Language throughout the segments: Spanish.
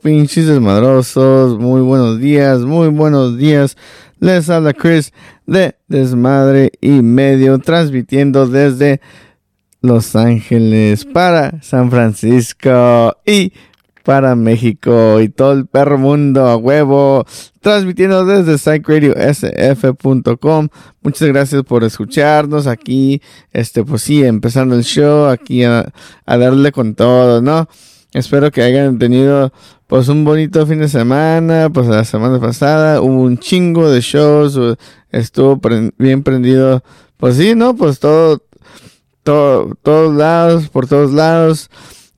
pinches desmadrosos? Muy buenos días, muy buenos días. Les habla Chris de Desmadre y Medio, transmitiendo desde Los Ángeles para San Francisco y para México y todo el perro mundo a huevo, transmitiendo desde psychradiosf.com. Muchas gracias por escucharnos aquí, este, pues sí, empezando el show, aquí a, a darle con todo, ¿no? Espero que hayan tenido pues un bonito fin de semana, pues la semana pasada hubo un chingo de shows, uh, estuvo pre- bien prendido, pues sí, ¿no? Pues todo, todo, todos lados, por todos lados,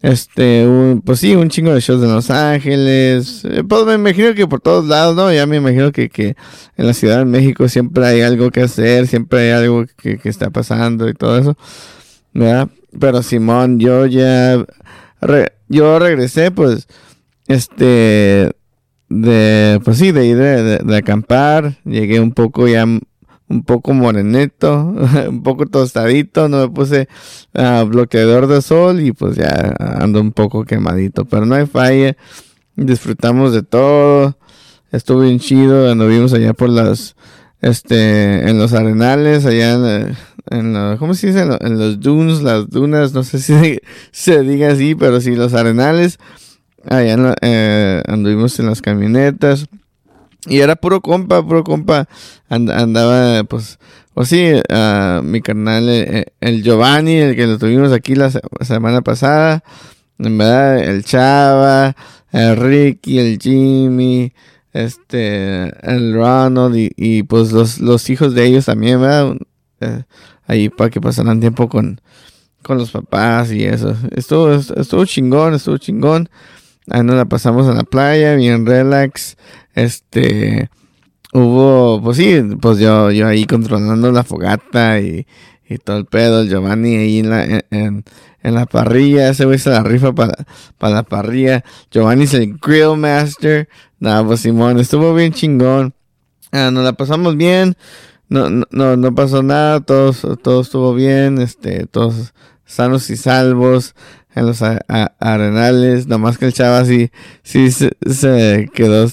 este, pues sí, un chingo de shows en Los Ángeles, eh, pues me imagino que por todos lados, ¿no? Ya me imagino que, que en la Ciudad de México siempre hay algo que hacer, siempre hay algo que, que está pasando y todo eso, ¿verdad? Pero Simón, yo ya yo regresé, pues, este, de, pues sí, de ir de, de- acampar, llegué un poco ya, un poco morenito, un poco tostadito, no me puse ah, bloqueador de sol y pues ya ando un poco quemadito, pero no hay falla, disfrutamos de todo, estuvo bien chido, anduvimos allá por las, este, en los arenales, allá en, en la- ¿cómo se dice? En, lo- los dunes, las dunas, no sé si se diga así, pero sí, los arenales, allá eh, anduvimos en las camionetas, y era puro compa, puro compa, And- andaba, pues, o sí, ah, mi carnal, eh, el Giovanni, el que lo tuvimos aquí la se- semana pasada, en verdad, el Chava, el Ricky, el Jimmy, este, el Ronald y, y, pues los, los hijos de ellos también, ¿verdad? Eh, ahí para que pasaran tiempo con, con los papás y eso. Estuvo, estuvo chingón, estuvo chingón. Ahí nos la pasamos en la playa, bien relax. Este, hubo, pues sí, pues yo, yo ahí controlando la fogata y, y todo el pedo, el Giovanni ahí en la, en la parrilla, ese güey se la rifa para, para la parrilla. Giovanni es el grill master. Nada, pues Simón, estuvo bien chingón. Ah, nos la pasamos bien. No, no, no pasó nada, todo, todo estuvo bien, este, todos sanos y salvos en los arenales, nada más que el chava sí, sí se, quedó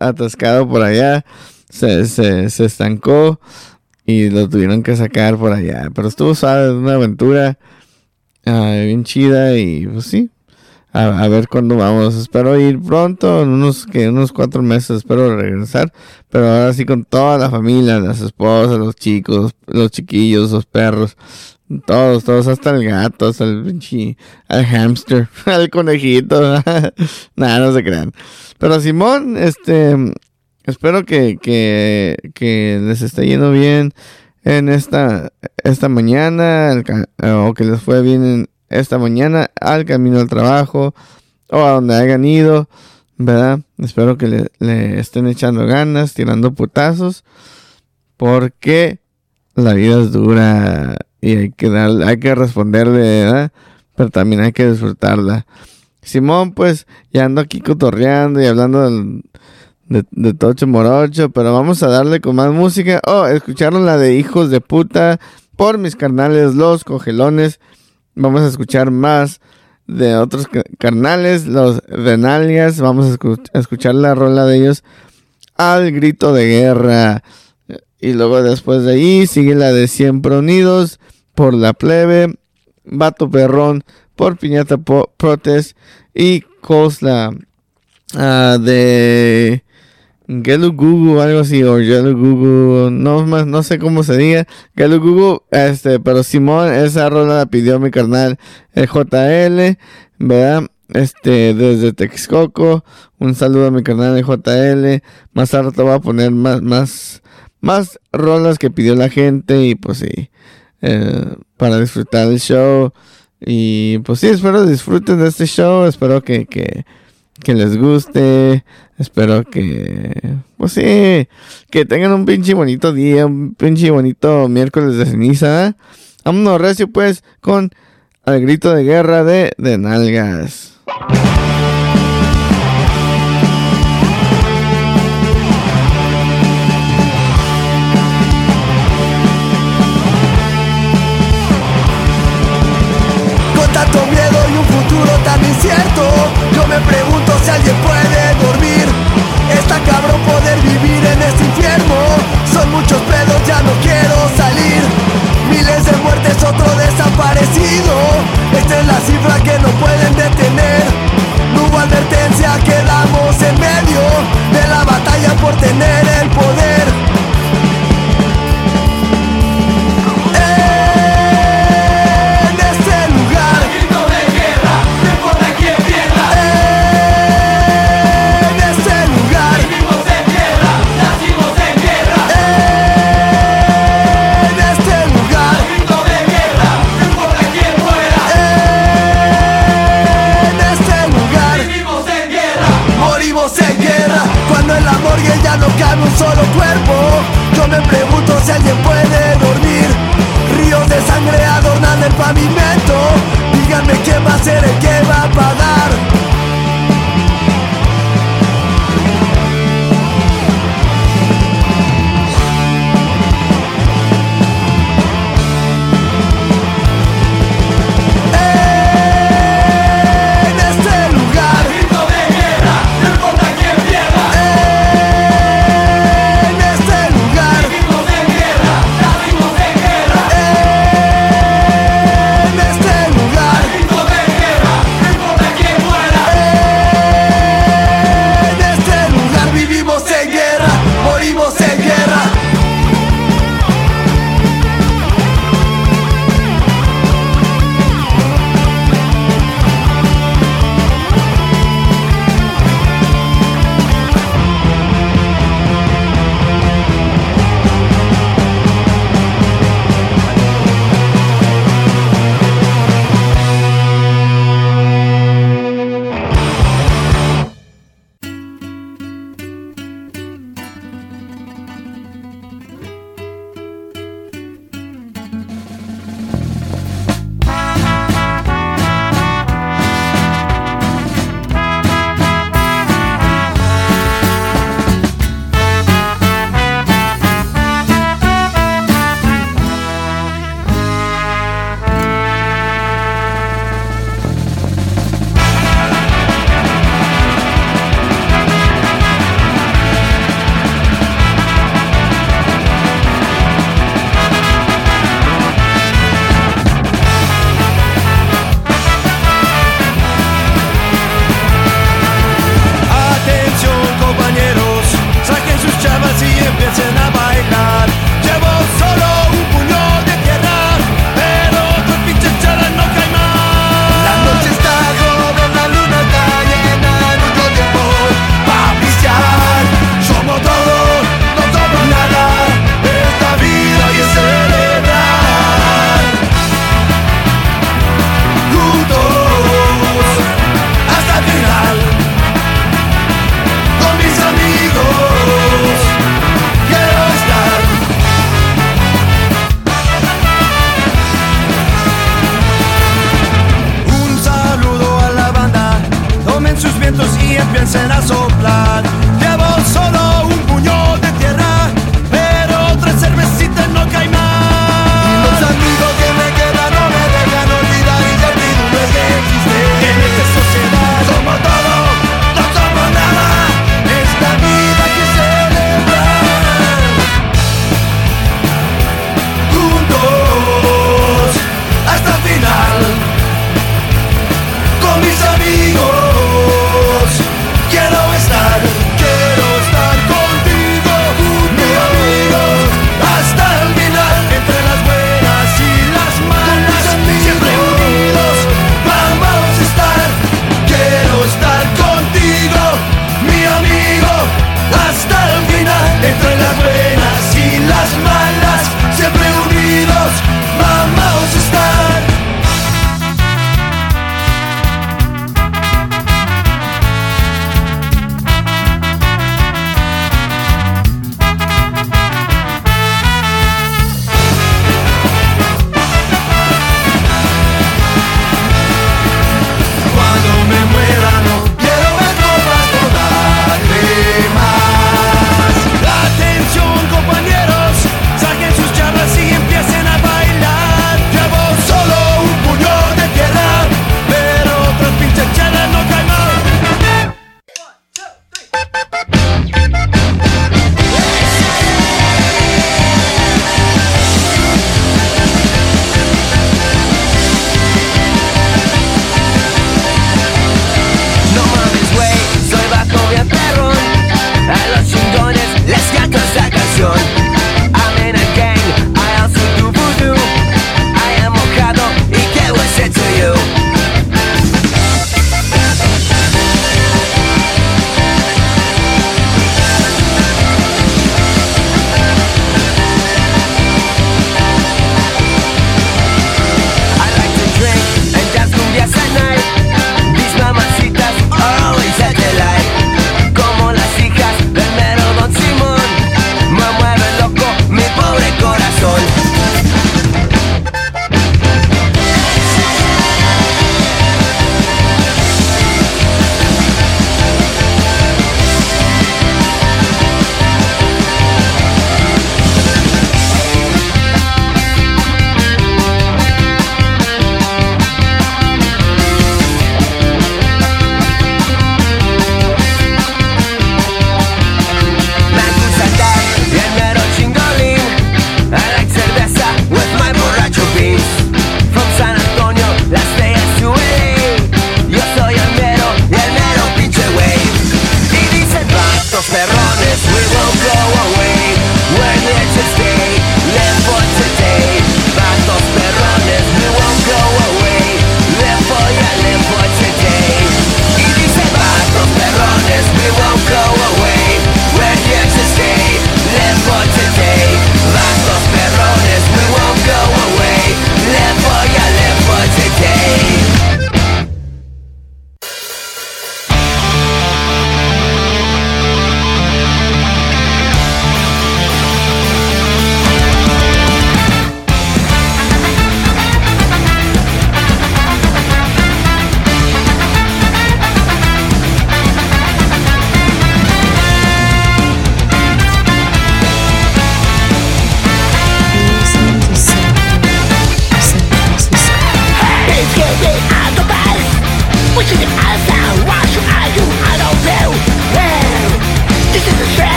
atascado por allá, se, se, se estancó y lo tuvieron que sacar por allá, pero estuvo suave, una aventura ah, bien chida y pues sí, a, ver cuándo vamos. Espero ir pronto, en unos, que unos cuatro meses, espero regresar. Pero ahora sí con toda la familia, las esposas, los chicos, los chiquillos, los perros. Todos, todos, hasta el gato, hasta el, el hamster, el conejito. Nada, no se crean. Pero Simón, este, espero que, que, que les esté yendo bien en esta, esta mañana, o que les fue bien en, esta mañana al camino al trabajo o a donde hayan ido, ¿verdad? Espero que le, estén echando ganas, tirando putazos, porque la vida es dura y hay que hay que responderle, ¿verdad? Pero también hay que disfrutarla. Simón, pues, ya ando aquí cotorreando y hablando de, de, Tocho Morocho, pero vamos a darle con más música. Oh, escucharon la de Hijos de Puta por mis carnales, los cogelones. Vamos a escuchar más de otros carnales, los Renalias. Vamos a, escuchar la rola de ellos al grito de guerra. Y luego después de ahí sigue la de Siempre Unidos por la plebe, Vato Perrón por Piñata Protest y Cosla ah, de Gelugugu, algo así, o Gelugugu, no más, no sé cómo se diga. Gelugugu, este, pero Simón, esa rola la pidió mi carnal, el JL, ¿verdad? Este, desde Texcoco, un saludo a mi carnal JL. Más tarde te voy a poner más, más, más rolas que pidió la gente y pues sí, eh, para disfrutar el show. Y pues sí, espero disfruten de este show, espero que, que, que les guste. Espero que, pues sí, que tengan un pinche bonito día, un pinche bonito miércoles de ceniza. Vámonos recio pues con el grito de guerra de, de nalgas. A soplar. Llevo solo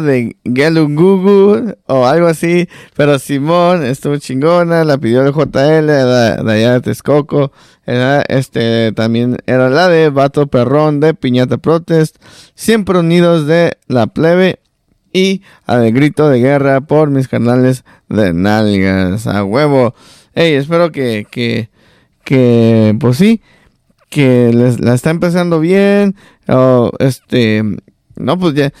De Gelungugu o algo así. Pero Simón estuvo chingona, la pidió el JL de, de allá de Texcoco. Era, este, también era la de Vato Perrón de Piñata Protest. Siempre unidos de la plebe. Y a de grito de guerra por mis canales de nalgas. A huevo. Hey, espero que, que, que, pues sí, que les, la está empezando bien. Este, no, pues ya,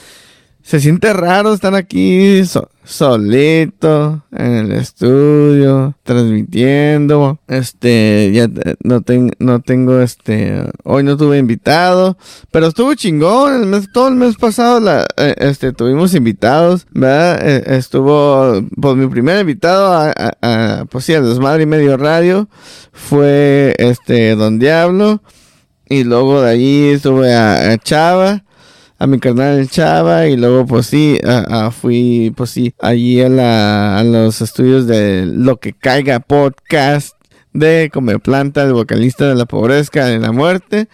se siente raro estar aquí so- solito en el estudio transmitiendo. Este ya no ten- no tengo este hoy no tuve invitado pero estuvo chingón el mes todo el mes pasado eh, este tuvimos invitados verdad Eh, estuvo pues mi primer invitado a, a- a, pues sí a desmadre y medio radio fue este don diablo y luego de allí estuve a Chava a mi carnal el Chava y luego pues sí, fui pues sí, allí a, la, a los estudios de Lo que caiga podcast de Come Planta, el vocalista de la pobreza de la muerte.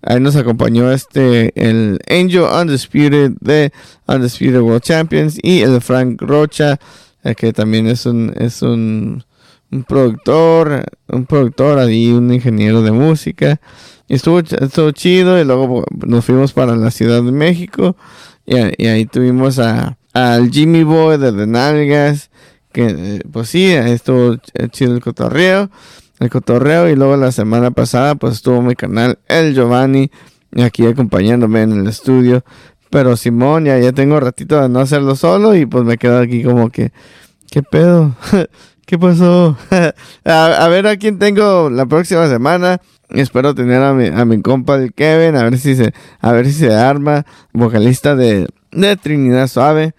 Ahí nos acompañó este, el Angel Undisputed de Undisputed World Champions y el Frank Rocha, eh, que también es un, es un, un productor, un productor ahí, un ingeniero de música. Y estuvo, estuvo chido y luego nos fuimos para la Ciudad de México y, y ahí tuvimos a al Jimmy Boy de The Nalgas, que eh, pues sí, estuvo ch- chido el cotorreo, el cotorreo y luego la semana pasada pues estuvo mi canal El Giovanni aquí acompañándome en el estudio. Pero Simón, ya, ya tengo ratito de no hacerlo solo y pues me quedo aquí como que, ¿qué pedo? ¿Qué pasó? a, ver a quién tengo la próxima semana. Espero tener a mi, a mi compa el Kevin, a ver si se, a ver si se arma, vocalista de, de Trinidad Suave.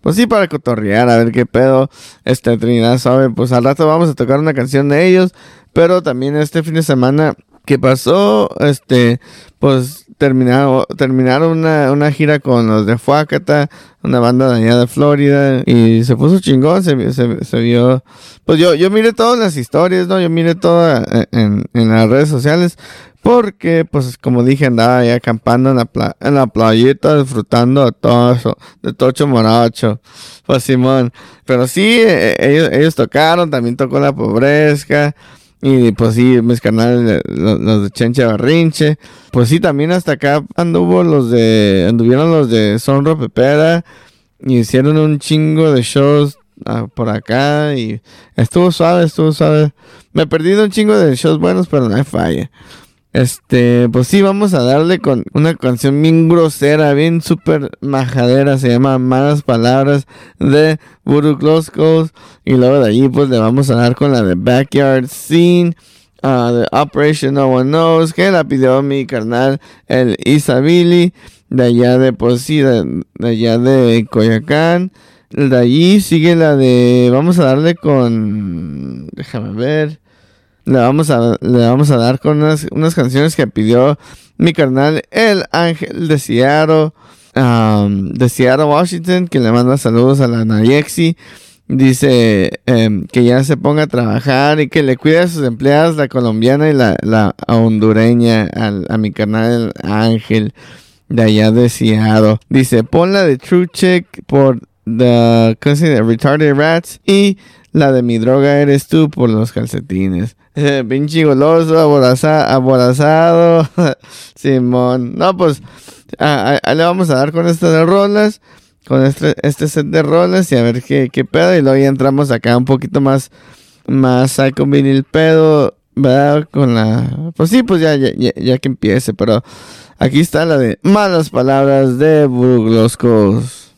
Pues sí, para cotorrear, a ver qué pedo. Este Trinidad Suave, pues al rato vamos a tocar una canción de ellos. Pero también este fin de semana que pasó, este, pues terminaron, terminaron una, una gira con los de Fuacata, una banda de allá de Florida, y se puso chingón, se, se, se vio, pues yo, yo miré todas las historias, ¿no? Yo miré todo en, en las redes sociales, porque, pues, como dije, andaba ahí acampando en la, pla- en la playita, disfrutando de todo eso, de Tocho Morocho, pues Simón. Pero sí, eh, ellos, ellos tocaron, también tocó la pobreza, y pues sí, mis canales, eh, los, de Chencha Barrinche. Pues sí, también hasta acá anduvo los de, anduvieron los de Sonro Pepera. Y hicieron un chingo de shows ah, por acá. Y estuvo suave, estuvo suave. Me he perdido un chingo de shows buenos, pero no hay falla. Este, pues sí, vamos a darle con una canción bien grosera, bien súper majadera, se llama Malas Palabras de Burukloscos. Y luego de allí, pues le vamos a dar con la de Backyard Scene, ah, de Operation No One Knows, que la pidió mi carnal, el Isabili, de allá de, pues sí, de, de allá de Coyacán. De allí sigue la de, vamos a darle con, déjame ver. Le vamos a, le vamos a dar con unas, unas canciones que pidió mi carnal, el Ángel de Seattle, de Seattle, Washington, que le manda saludos a la Nayexi. Dice em, que ya se ponga a trabajar y que le cuide a sus empleadas, la colombiana y la, la hondureña, al- a mi carnal el Ángel de allá de Seattle. Dice, pon la de True por The, ¿cómo se dice? Retarded Rats y la de Mi Droga Eres Tú por los calcetines. Pinche goloso, aboraza- aborazado. Simón. No, pues, a- a- a- le vamos a dar con estas de rolas. Con este, este set de rolas y a ver qué, pedo. Y luego ya entramos acá un poquito más, más psycho vinil pedo. ¿Verdad? Con la... Pues sí, pues ya, ya, ya, ya que empiece. Pero aquí está la de Malas Palabras de Bugloscos.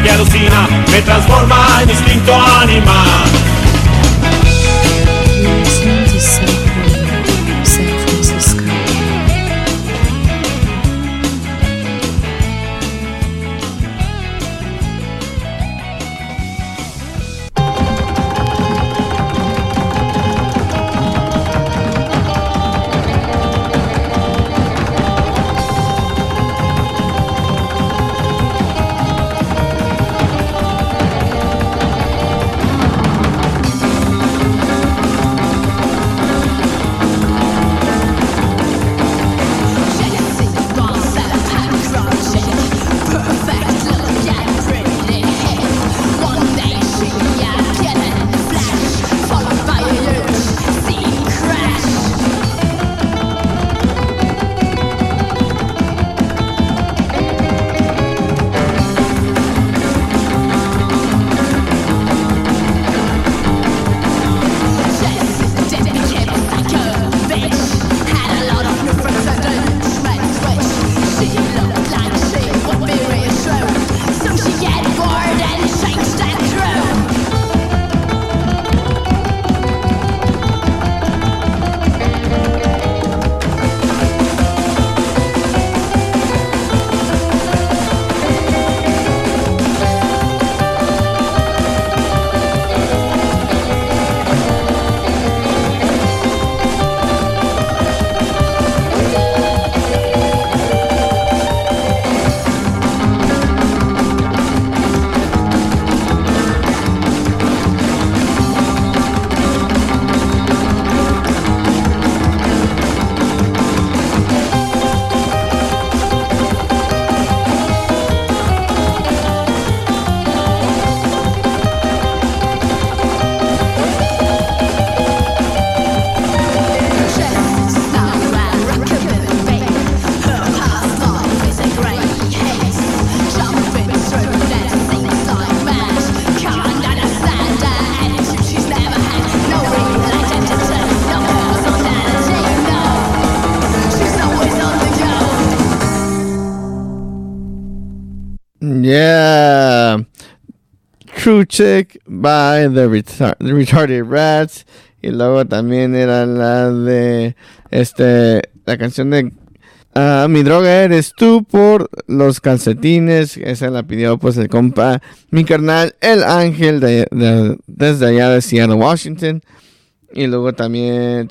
que alucina me trasforma in distinto animal Kuchek by the, Retar Retarded Rats. Y luego también era la de este la canción de ah, Mi droga eres tú por los calcetines. Esa la pidió pues el compa, mi carnal, el ángel desde allá de Seattle, Washington. Y luego también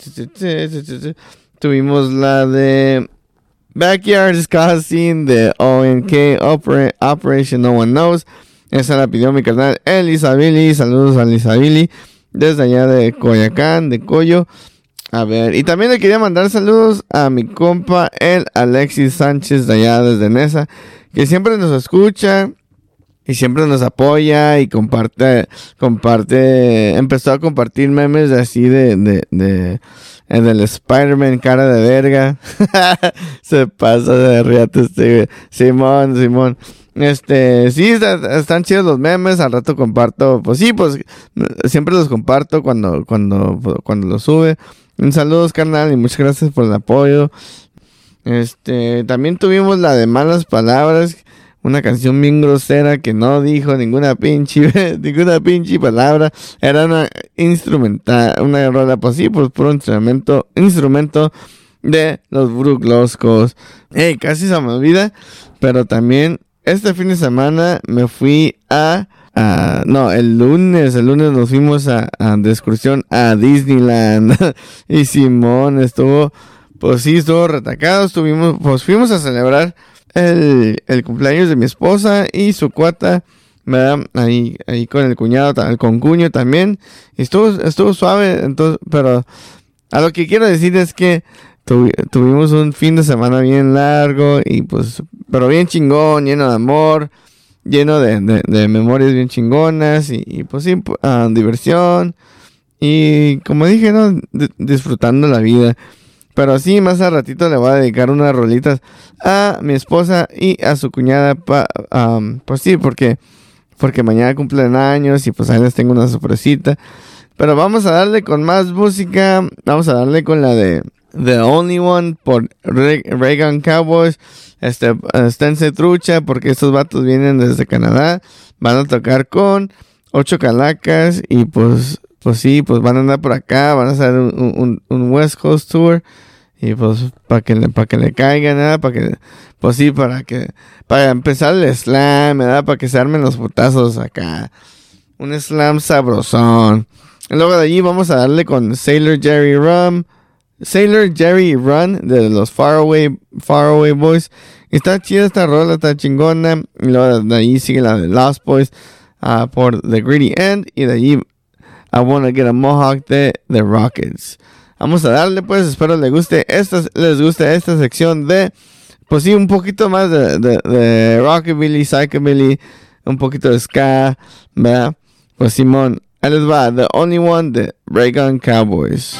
tuvimos la de Backyard Discussing de ONK Operation No One Knows. Esa la pidió mi carnal Elisabili. Saludos a Elisabili. Desde allá de Coyacán, de Coyo. A ver, y también le quería mandar saludos a mi compa, el Alexis Sánchez, de allá desde Nesa, que siempre nos escucha y siempre nos apoya y comparte, comparte, empezó a compartir memes así de, de, de, en el Spider-Man cara de verga. Se pasa de riate este, Simón, Simón. Este, sí, está- están chidos los memes, al rato comparto, pues sí, pues siempre los comparto cuando, cuando, cuando los sube. Un saludo, carnal, y muchas gracias por el apoyo. Este, también tuvimos la de malas palabras, una canción bien grosera que no dijo ninguna pinche, ninguna pinche palabra. Era una instrumental, una rola, pues sí, pues puro instrumento, instrumento de los Brugloscos. Ey, casi se me olvida, pero también este fin de semana me fui a, a- no, el lunes, el lunes nos fuimos a, a- de excursión a Disneyland. y Simón estuvo, pues sí, estuvo retacado. Estuvimos, pues fuimos a celebrar el, el cumpleaños de mi esposa y su cuata. ¿verdad? Ahí, ahí con el cuñado, el concuño también. Y estuvo, estuvo suave, entonces, pero a lo que quiero decir es que tuvi- tuvimos un fin de semana bien largo y pues, pero bien chingón, lleno de amor, lleno de, de- de memorias bien chingonas y, y, pues sí, ah, diversión y como dije, ¿no? Di- disfrutando la vida. Pero sí, más a ratito le voy a dedicar unas rolitas a mi esposa y a su cuñada, pa- am, pues sí, porque, porque mañana cumplen años y pues ahí les tengo una sorpresita. Pero vamos a darle con más música. Vamos a darle con la de The Only One por Re- Reagan Cowboys. Este, esténse trucha porque estos vatos vienen desde Canadá. Van a tocar con ocho calacas y pues, pues sí, pues van a andar por acá. Van a hacer un, un- West Coast Tour. Y pues para que para que le caigan, ¿verdad? Para que, pues sí, para que, para empezar el slam, ¿verdad? Para que se armen los putazos acá. Un slam sabrosón. Y luego de allí vamos a darle con Sailor Jerry Rum. Sailor Jerry Run de los Faraway, Faraway Boys. Está chida esta rola, está chingona. Y luego de ahí sigue la de Lost Boys ah, por The Greedy End. Y de allí I Wanna Get a Mohawk de The Rockets. Vamos a darle pues, espero les guste esta, les guste esta sección de, pues sí, un poquito más de, de, de rockabilly, psychobilly, un poquito de ska, ¿verdad? Pues Simón, ahí les va, The Only One de Reagan Cowboys.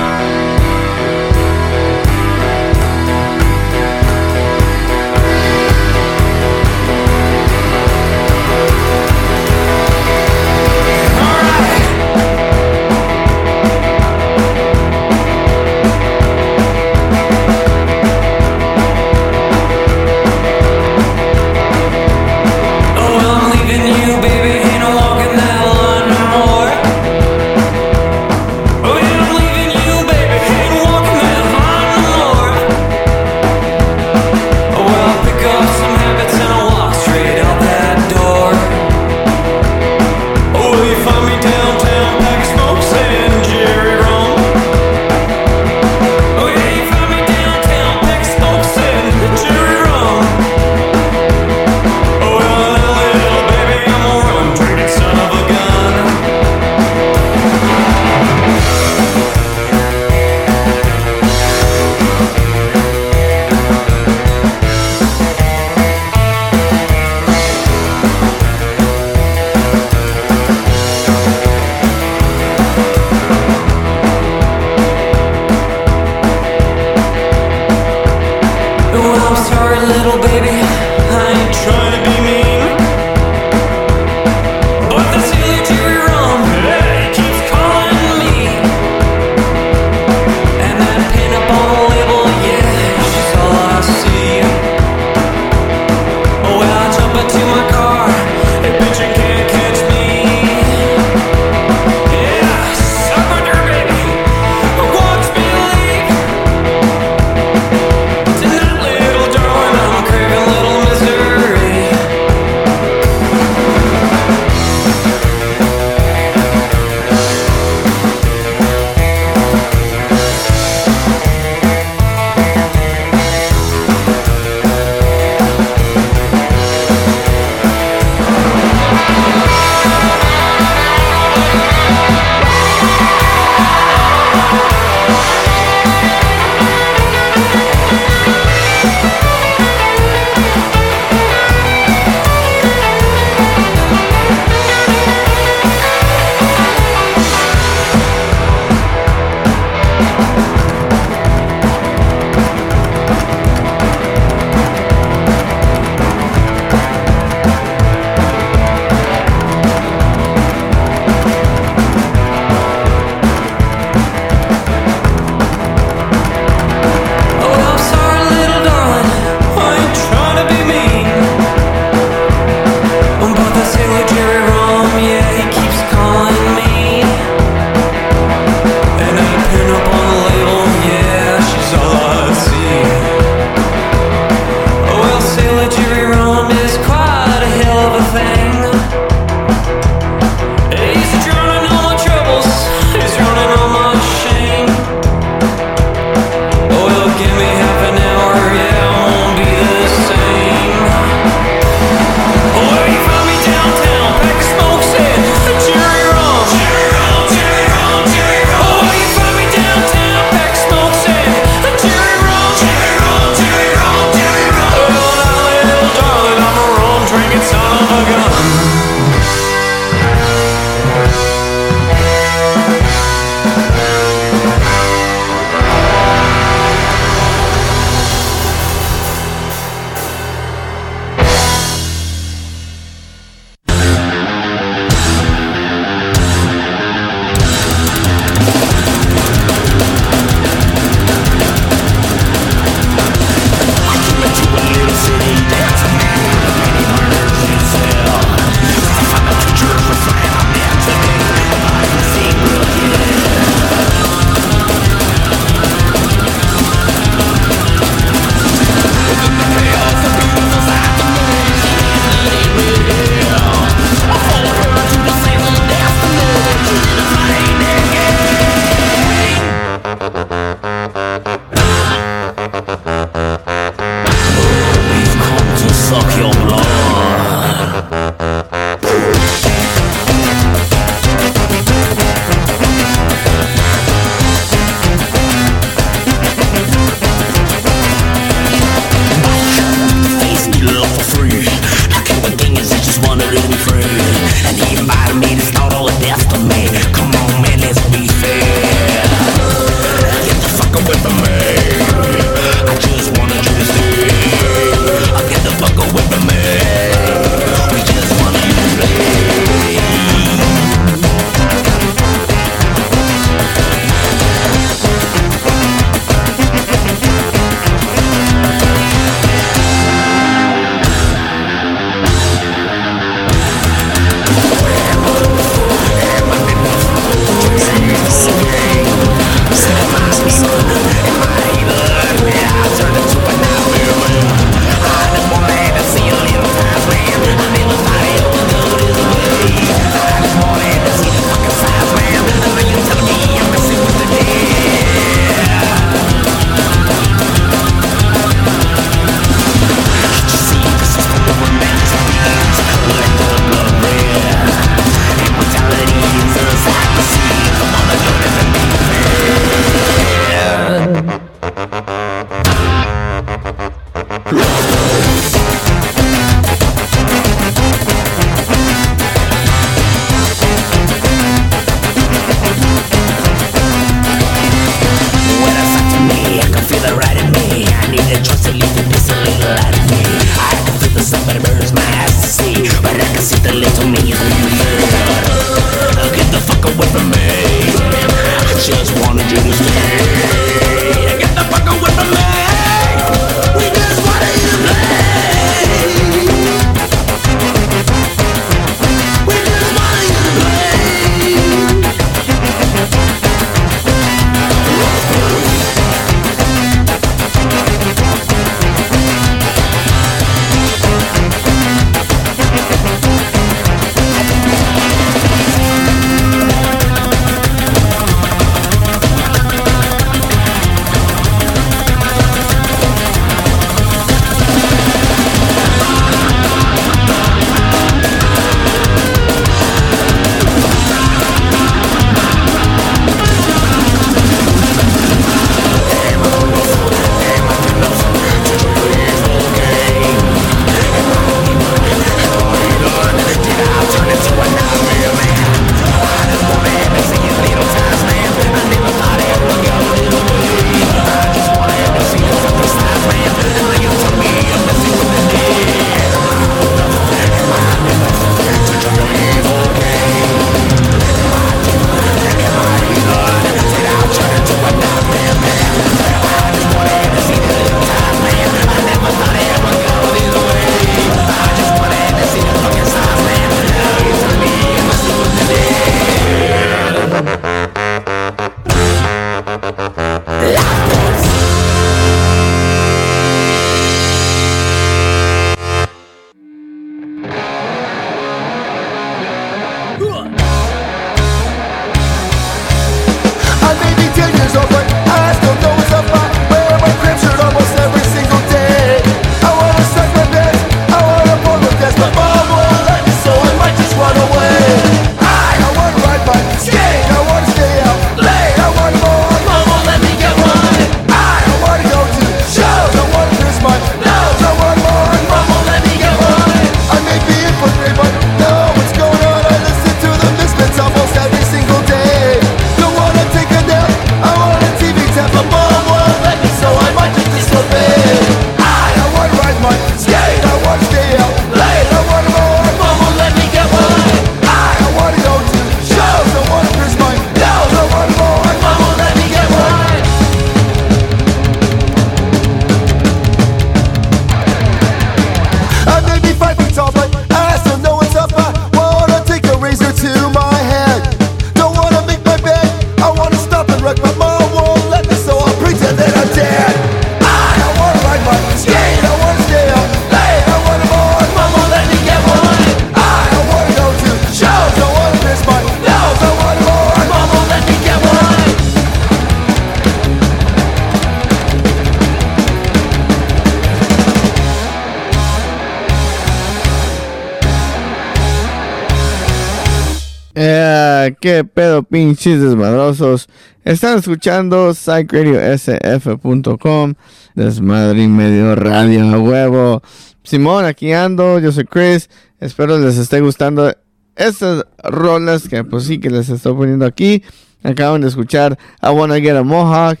Qué pedo, pinches desmadrosos. Están escuchando psychradiosf.com. Desmadre y medio radio a huevo. Simón, aquí ando. Yo soy Chris. Espero les esté gustando estas rolas que pues sí que les estoy poniendo aquí. Acaban de escuchar I Wanna Get a Mohawk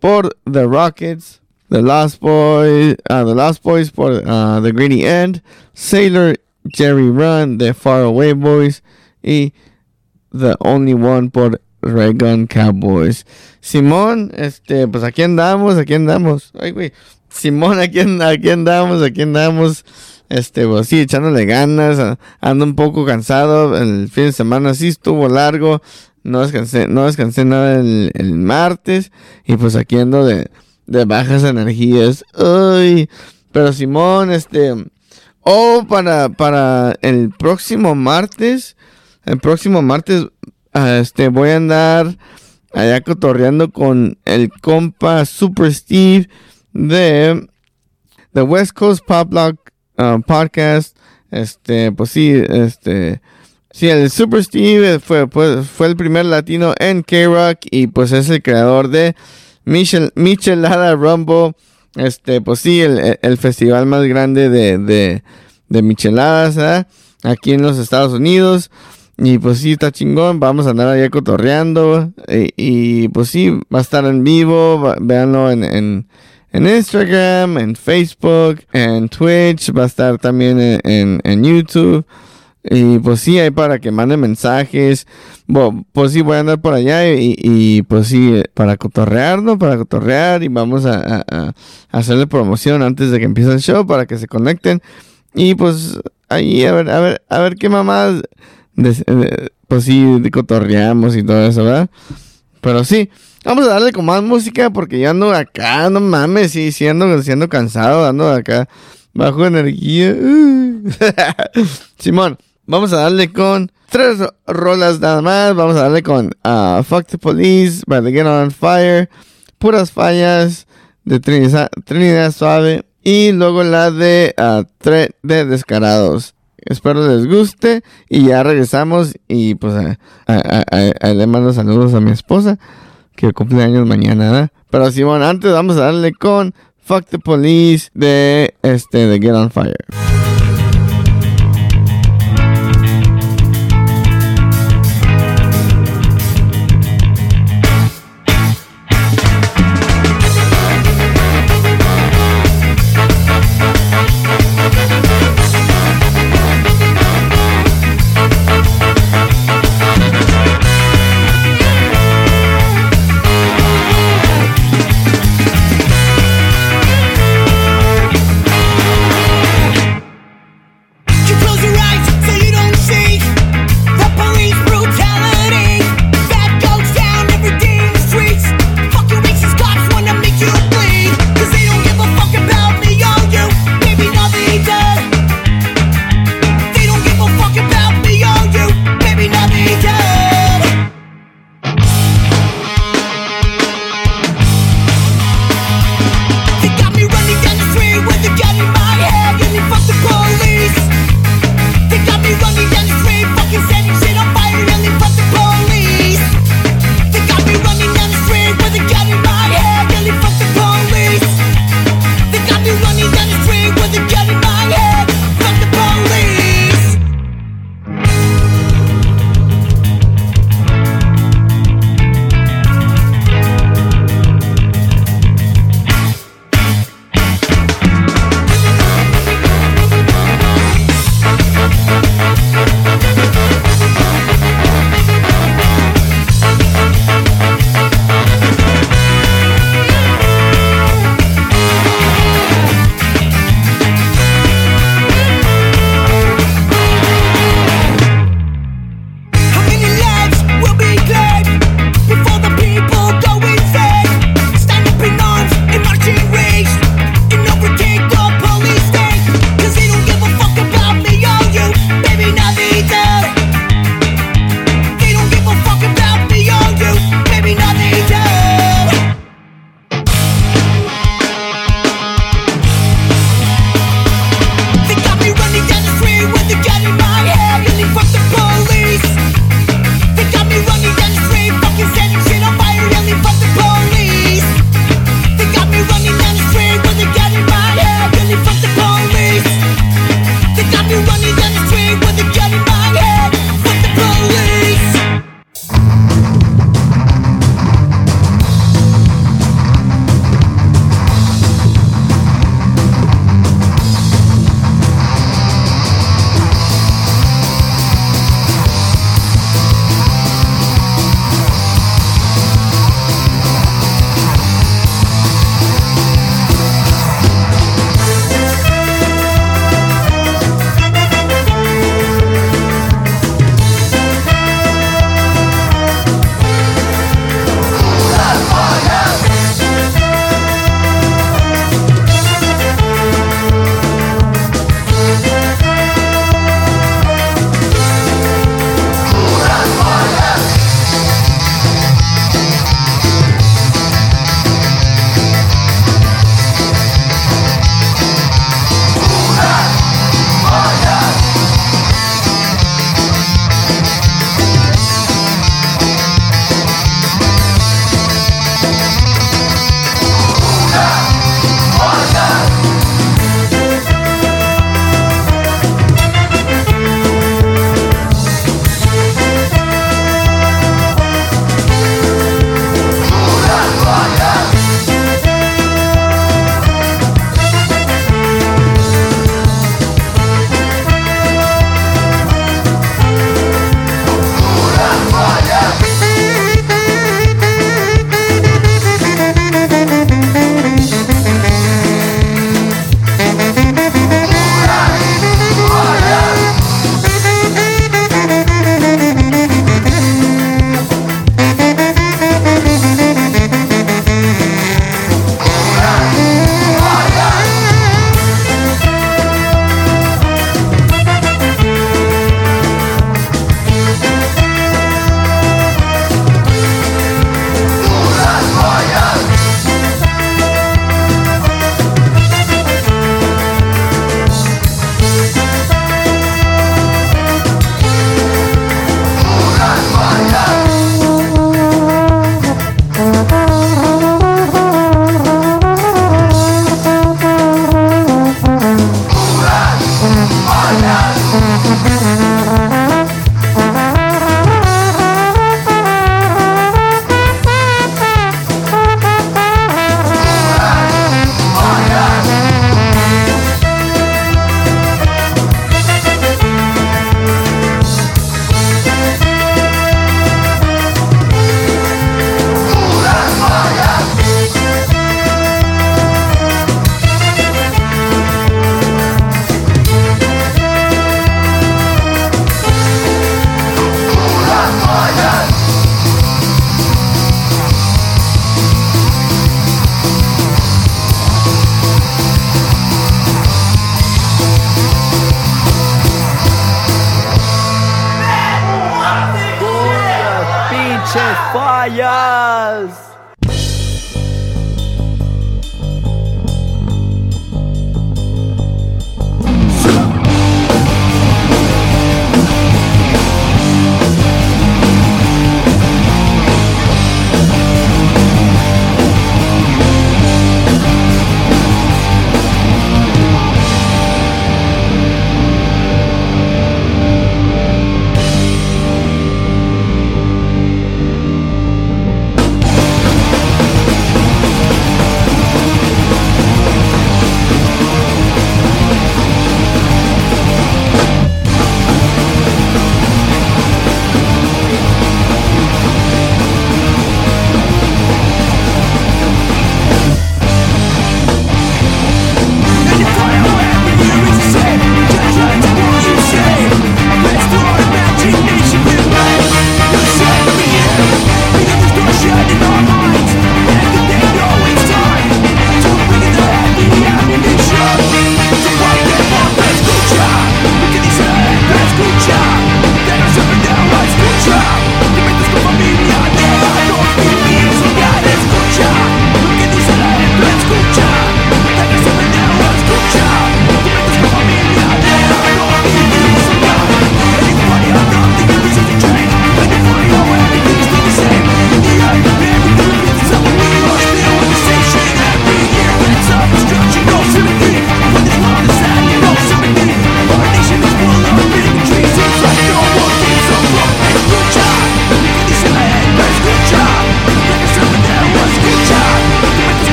por The Rockets. The Lost Boys, uh, The Lost Boys por uh, The Greedy End. Sailor Jerry Run, The Far Away Boys. Y The Only One por Ray Gun Cowboys. Simón, este, pues aquí andamos, aquí andamos. Ay, güey. Simón, aquí, aquí andamos, aquí andamos. Este, pues sí, echándole ganas. Ando un poco cansado. El fin de semana sí estuvo largo. No descansé, no descansé nada el, el martes. Y pues aquí ando de, de bajas energías. Ay. Pero Simón, este. Oh, para, para el próximo martes. El próximo martes, este, voy a andar allá cotorreando con el compa Super Steve de The West Coast Pop Block uh, Podcast. Este, pues sí, este, sí, el Super Steve fue, pues, fue el primer latino en K-Rock y pues es el creador de Michel, Michelada Rumble. Este, pues sí, el, festival más grande de, micheladas aquí en los Estados Unidos. Y pues sí, está chingón. Vamos a andar allá cotorreando. Y, pues sí, va a estar en vivo. Véanlo en, en, en, Instagram, en Facebook, en Twitch. Va a estar también en, en, en YouTube. Y pues sí, hay para que manden mensajes. Bueno, pues sí, voy a andar por allá y, y pues sí, para cotorrear, ¿no? Para cotorrear y vamos a, a, a, hacerle promoción antes de que empiece el show para que se conecten. Y pues ahí, a ver, a ver, a ver qué mamás pues sí, cotorreamos y todo eso, ¿verdad? Pero sí, vamos a darle con más música porque yo ando acá, no mames, sí, siendo, siendo cansado, ando acá bajo energía. Simón, vamos a darle con tres rolas nada más. Vamos a darle con uh, Fuck the Police by The Get On Fire, Puras Fallas de Trinidad, Trinidad Suave y luego la de uh, de Descarados. Espero les guste y ya regresamos y pues a, le mando saludos a mi esposa que cumple años mañana, ¿verdad? Pero bueno, antes vamos a darle con Fuck the Police de este de Get on Fire.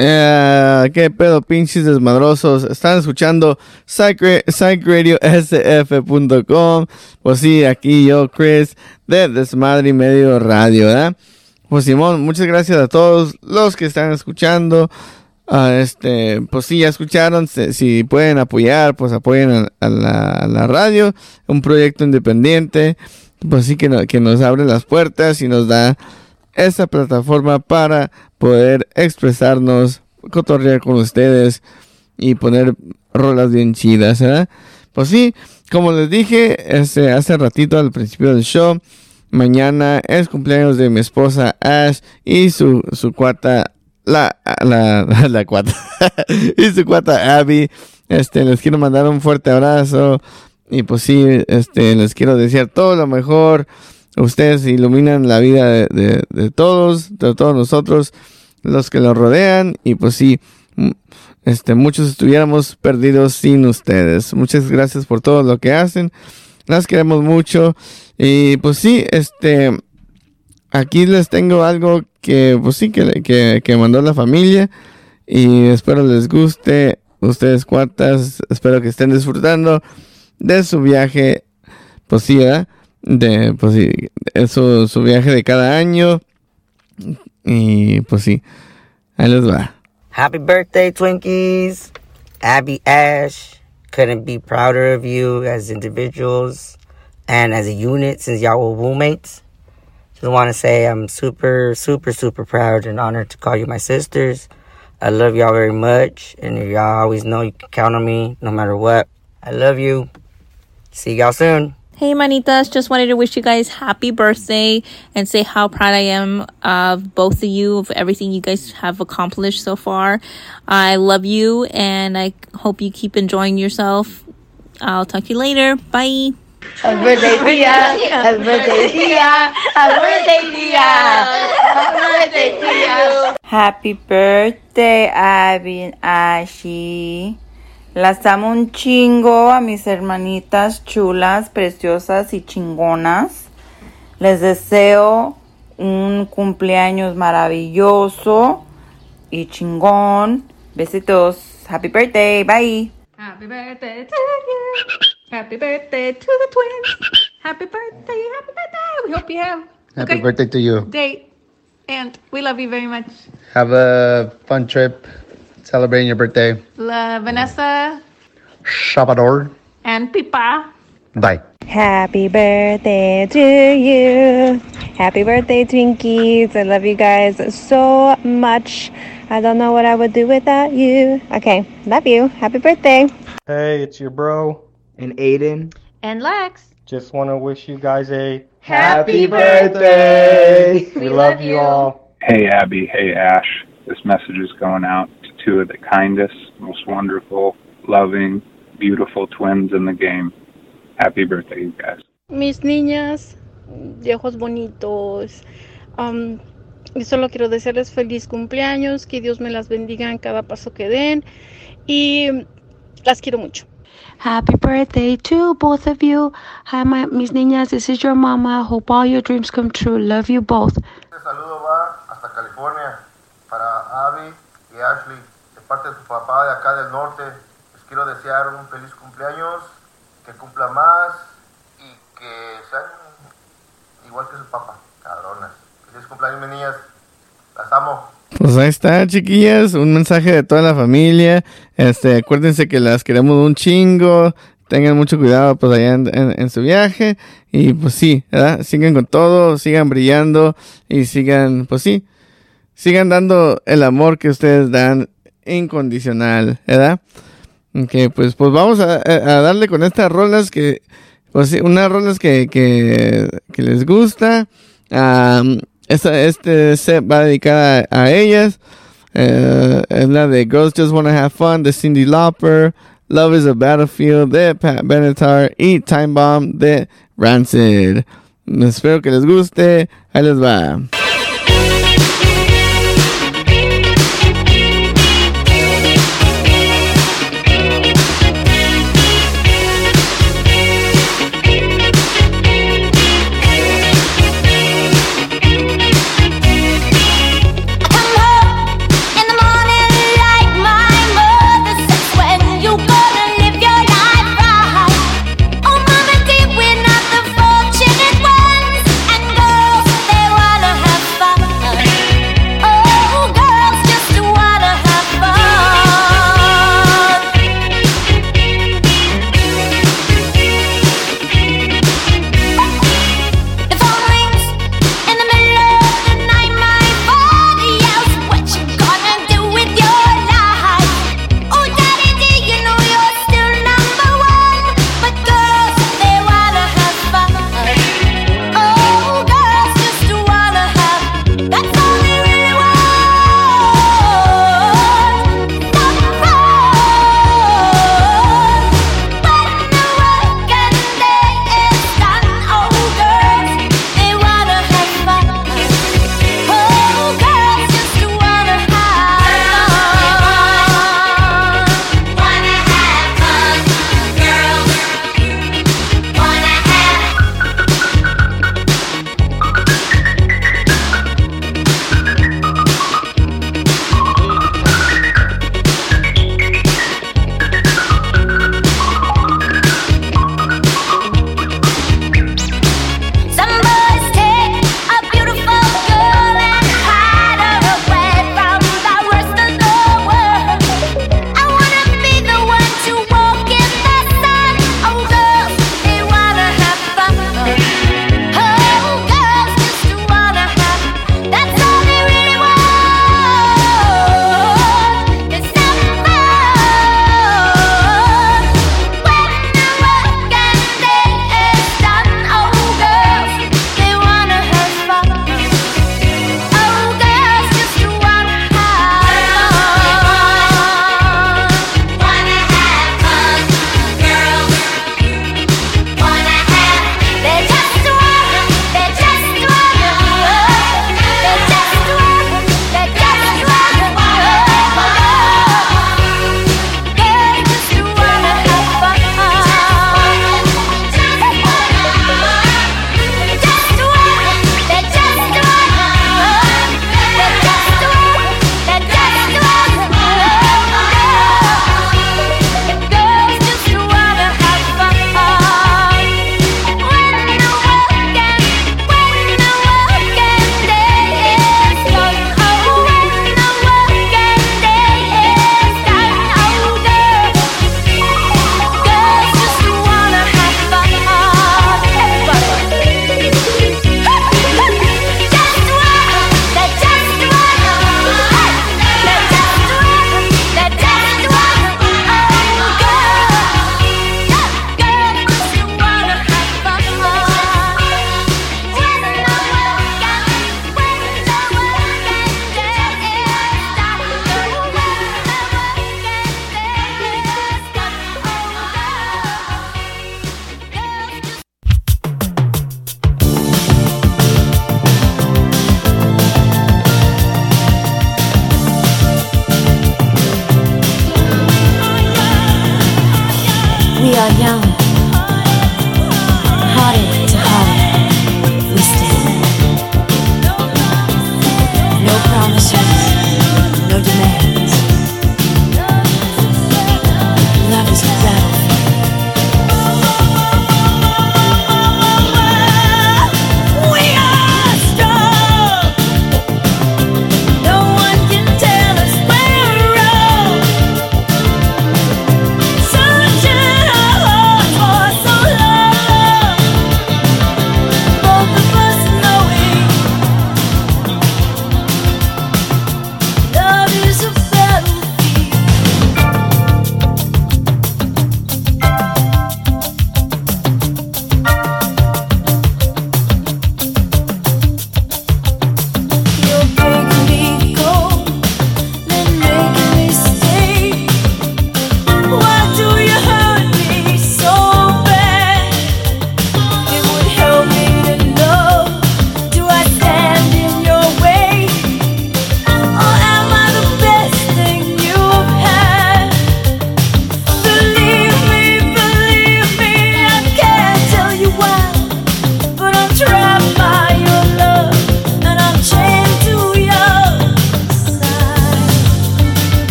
Eh, qué pedo, pinches desmadrosos. Están escuchando Psych- psychradiosf.com. Pues sí, aquí yo, Chris, de Desmadre y Medio Radio, ¿verdad? Pues Simón, muchas gracias a todos los que están escuchando. Ah, este, pues sí, ya escucharon. Si, pueden apoyar, pues apoyen a, a la, a la radio. Un proyecto independiente. Pues sí, que, no- que nos abre las puertas y nos da esa plataforma para poder expresarnos, cotorrear con ustedes y poner rolas bien chidas, ¿verdad? Pues sí, como les dije este, hace ratito al principio del show, mañana es cumpleaños de mi esposa Ash y su, su cuata, la, la, la cuata, y su cuata Abby. Este, les quiero mandar un fuerte abrazo y pues sí, este, les quiero desear todo lo mejor. Ustedes iluminan la vida de, de- todos, de todos nosotros, los que los rodean. Y pues sí, este, muchos estuviéramos perdidos sin ustedes. Muchas gracias por todo lo que hacen. Las queremos mucho. Y pues sí, este, aquí les tengo algo que, pues sí, que, que, que mandó la familia. Y espero les guste. Ustedes cuantas, espero que estén disfrutando de su viaje. Pues sí, ¿verdad? De, pues sí, es su, su viaje de cada año. Y pues sí, ahí les va. Happy birthday, Twinkies. Abby Ash. Couldn't be prouder of you as individuals and as a unit since y'all were roommates. Just want to say I'm super, super, super proud and honored to call you my sisters. I love y'all very much, and y'all always know you can count on me no matter what. I love you. See y'all soon. Hey, manitas, just wanted to wish you guys happy birthday and say how proud I am of both of you, of everything you guys have accomplished so far. I love you and I hope you keep enjoying yourself. I'll talk to you later. Bye. Happy birthday, Tia. Happy birthday, Tia. Happy birthday, Tia. Happy birthday, Tia. Happy birthday, Abby and Ashi. Las amo un chingo a mis hermanitas chulas, preciosas y chingonas. Les deseo un cumpleaños maravilloso y chingón. Besitos. Happy birthday. Bye. Happy birthday to you. Happy birthday to the twins. Happy birthday, happy birthday. We hope you have a Happy great birthday to you. date. And we love you very much. Have a fun trip celebrating your birthday. La Vanessa Shabador. and Pipa. Bye. Happy birthday to you. Happy birthday, Twinkies. I love you guys so much. I don't know what I would do without you. Okay, love you. Happy birthday. Hey, it's your bro and Aiden. And Lex. Just want to wish you guys a Happy birthday. We, love, you all. Hey, Abby. Hey, Ash. This message is going out to two of the kindest, most wonderful, loving, beautiful twins in the game. Happy birthday, you guys. Mis niñas de ojos bonitos, um, y solo quiero desearles feliz cumpleaños, que Dios me las bendiga en cada paso que den y las quiero mucho. Happy birthday to both of you. Hi, my, mis niñas. This is your mama. Hope all your dreams come true. Love you both. Este saludo va hasta California para Abby y Ashley, de parte de tu papá de acá del norte. Les quiero desear un feliz cumpleaños, que cumpla más y que sean igual que su papá, cabronas. Feliz cumpleaños, mis. Las amo. Pues ahí está, chiquillas, un mensaje de toda la familia. Este, acuérdense que las queremos un chingo. Tengan mucho cuidado pues allá en, en- en su viaje. Y pues sí, ¿verdad? Sigan con todo, sigan brillando y sigan, pues sí, sigan dando el amor que ustedes dan incondicional, ¿verdad? Ok, pues, pues vamos a, darle con estas rolas que, pues unas rolas que, que, que les gusta. Esta, este set va dedicada a, ellas. Eh, es la de Girls Just Wanna Have Fun de Cindy Lauper. Love is a Battlefield de Pat Benatar. Y Time Bomb de Rancid. Espero que les guste. Ahí les va.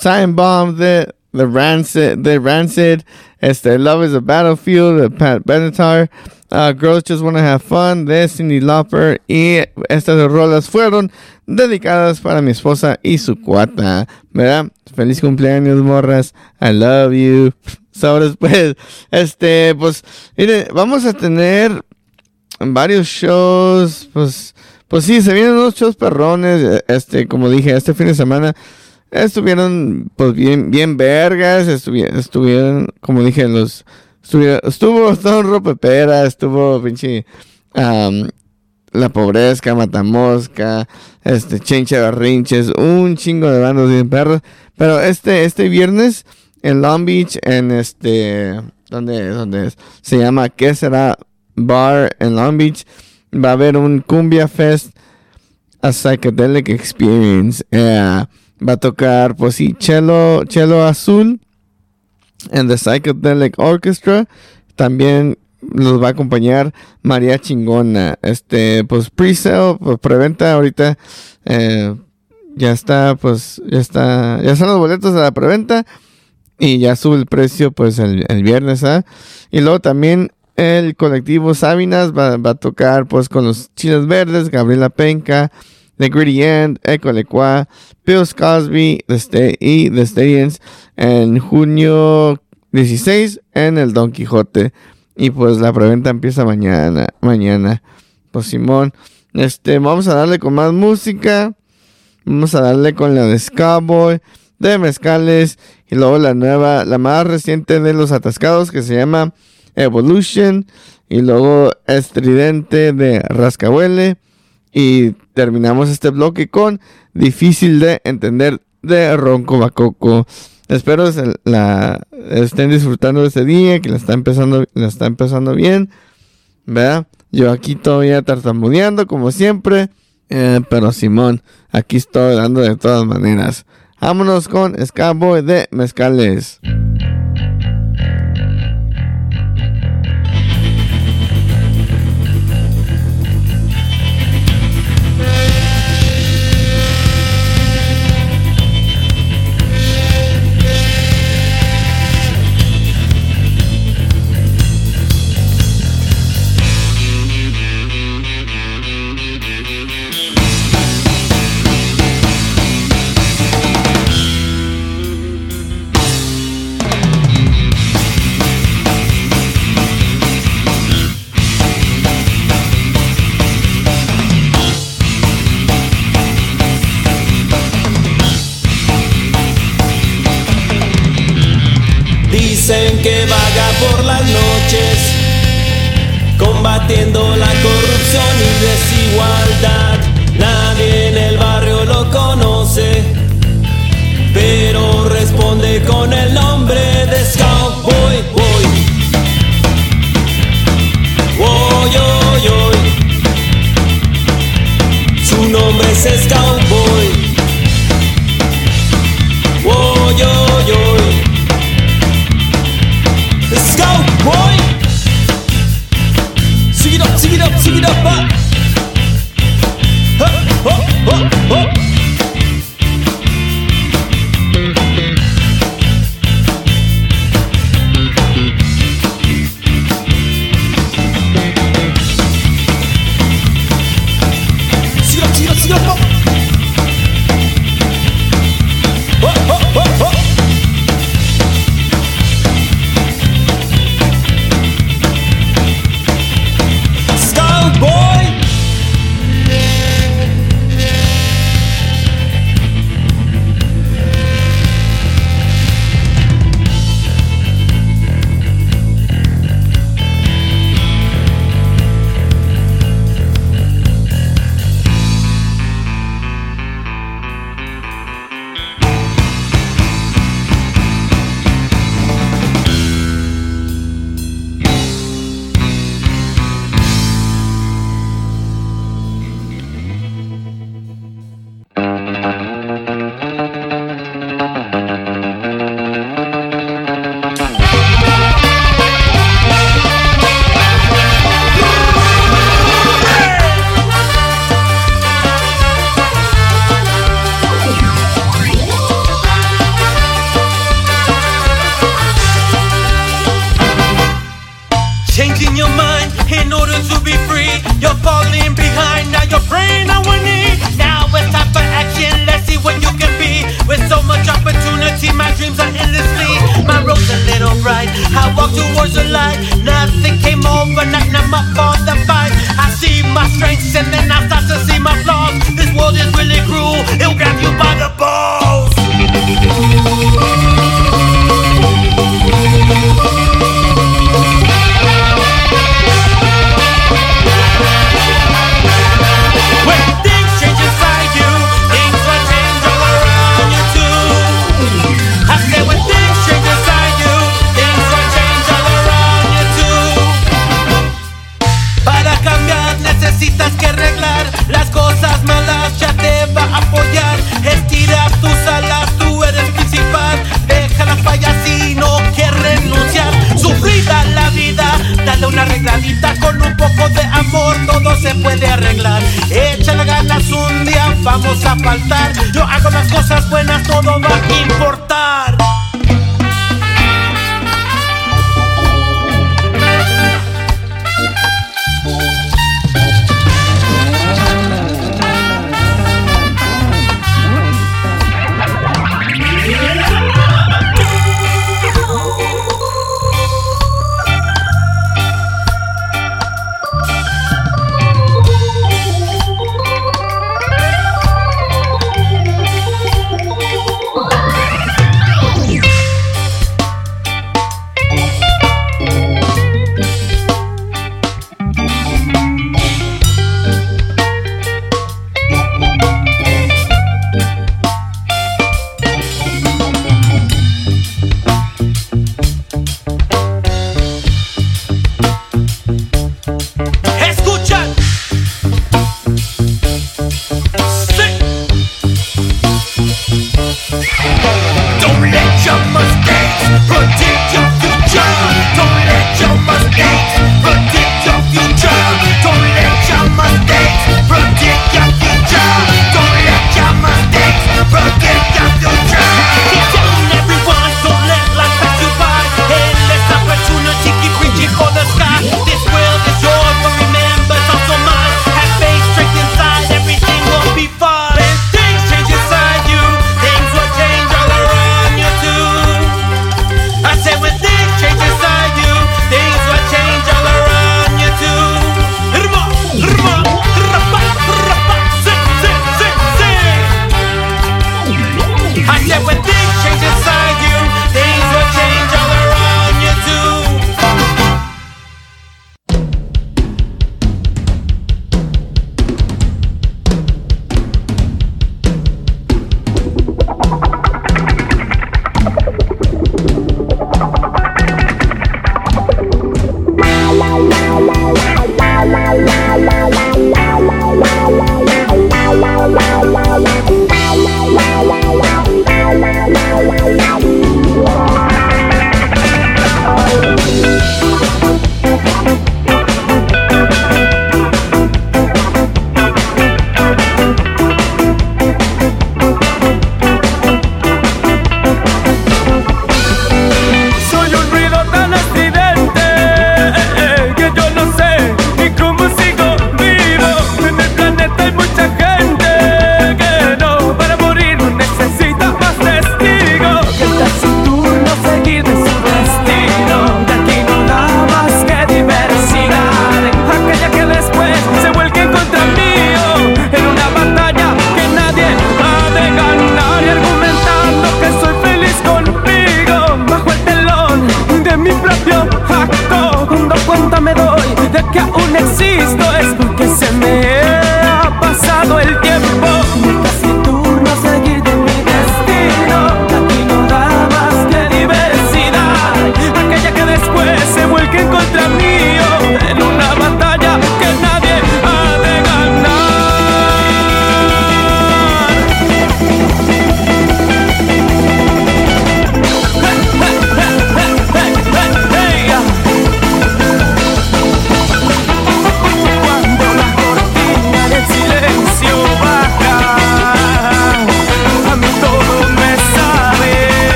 Time Bomb de The Rancid, The Rancid, este, Love is a Battlefield de Pat Benatar, uh, Girls Just Wanna Have Fun de Cindy Lauper. Y estas rolas fueron dedicadas para mi esposa y su cuata, ¿verdad? Feliz cumpleaños, morras, I love you. So, después, este, pues, mire, vamos a tener varios shows, pues, pues sí, se vienen unos shows perrones, este, como dije, este fin de semana estuvieron, pues, bien, bien vergas, estuvieron, estuvieron, como dije, los, estuvieron, estuvo todo Ropepera, estuvo pinche, La Pobreza, Matamosca, este, Chencha Barrinches, un chingo de bandos bien perros, pero este, este viernes, en Long Beach, en este, donde, donde es? se llama ¿Qué será? Bar en Long Beach, va a haber un Cumbia Fest, a Psychedelic Experience. Eh, va a tocar, pues sí, Chelo, Chelo Azul en The Psychedelic Orchestra. También los va a acompañar María Chingona. Este, pues pre-sale, pues preventa ahorita. eh, ya está, pues, ya está, ya están los boletos a la preventa. Y ya sube el precio, pues, el, el viernes, ¿ah? Y luego también el colectivo Sabinas va, va a tocar, pues, con los Chiles Verdes, Gabriela Penca, The Gritty End, Echo Lecua, Bill Cosby The Sta- y The en junio 16 en el Don Quijote. Y pues la preventa empieza mañana. Mañana. Pues Simón. Este, vamos a darle con más música. Vamos a darle con la de Skyboy, de Mezcales. Y luego la nueva, la más reciente de los atascados que se llama Evolution. Y luego Estridente de Rascahuele. Y terminamos este bloque con Difícil de entender de Ronco Bacoco. Espero la estén disfrutando de este día, que la está empezando, la está empezando bien. Yo aquí todavía tartamudeando como siempre. eh, pero Simón, aquí estoy dando de todas maneras. Vámonos con Scaboy de Mezcales.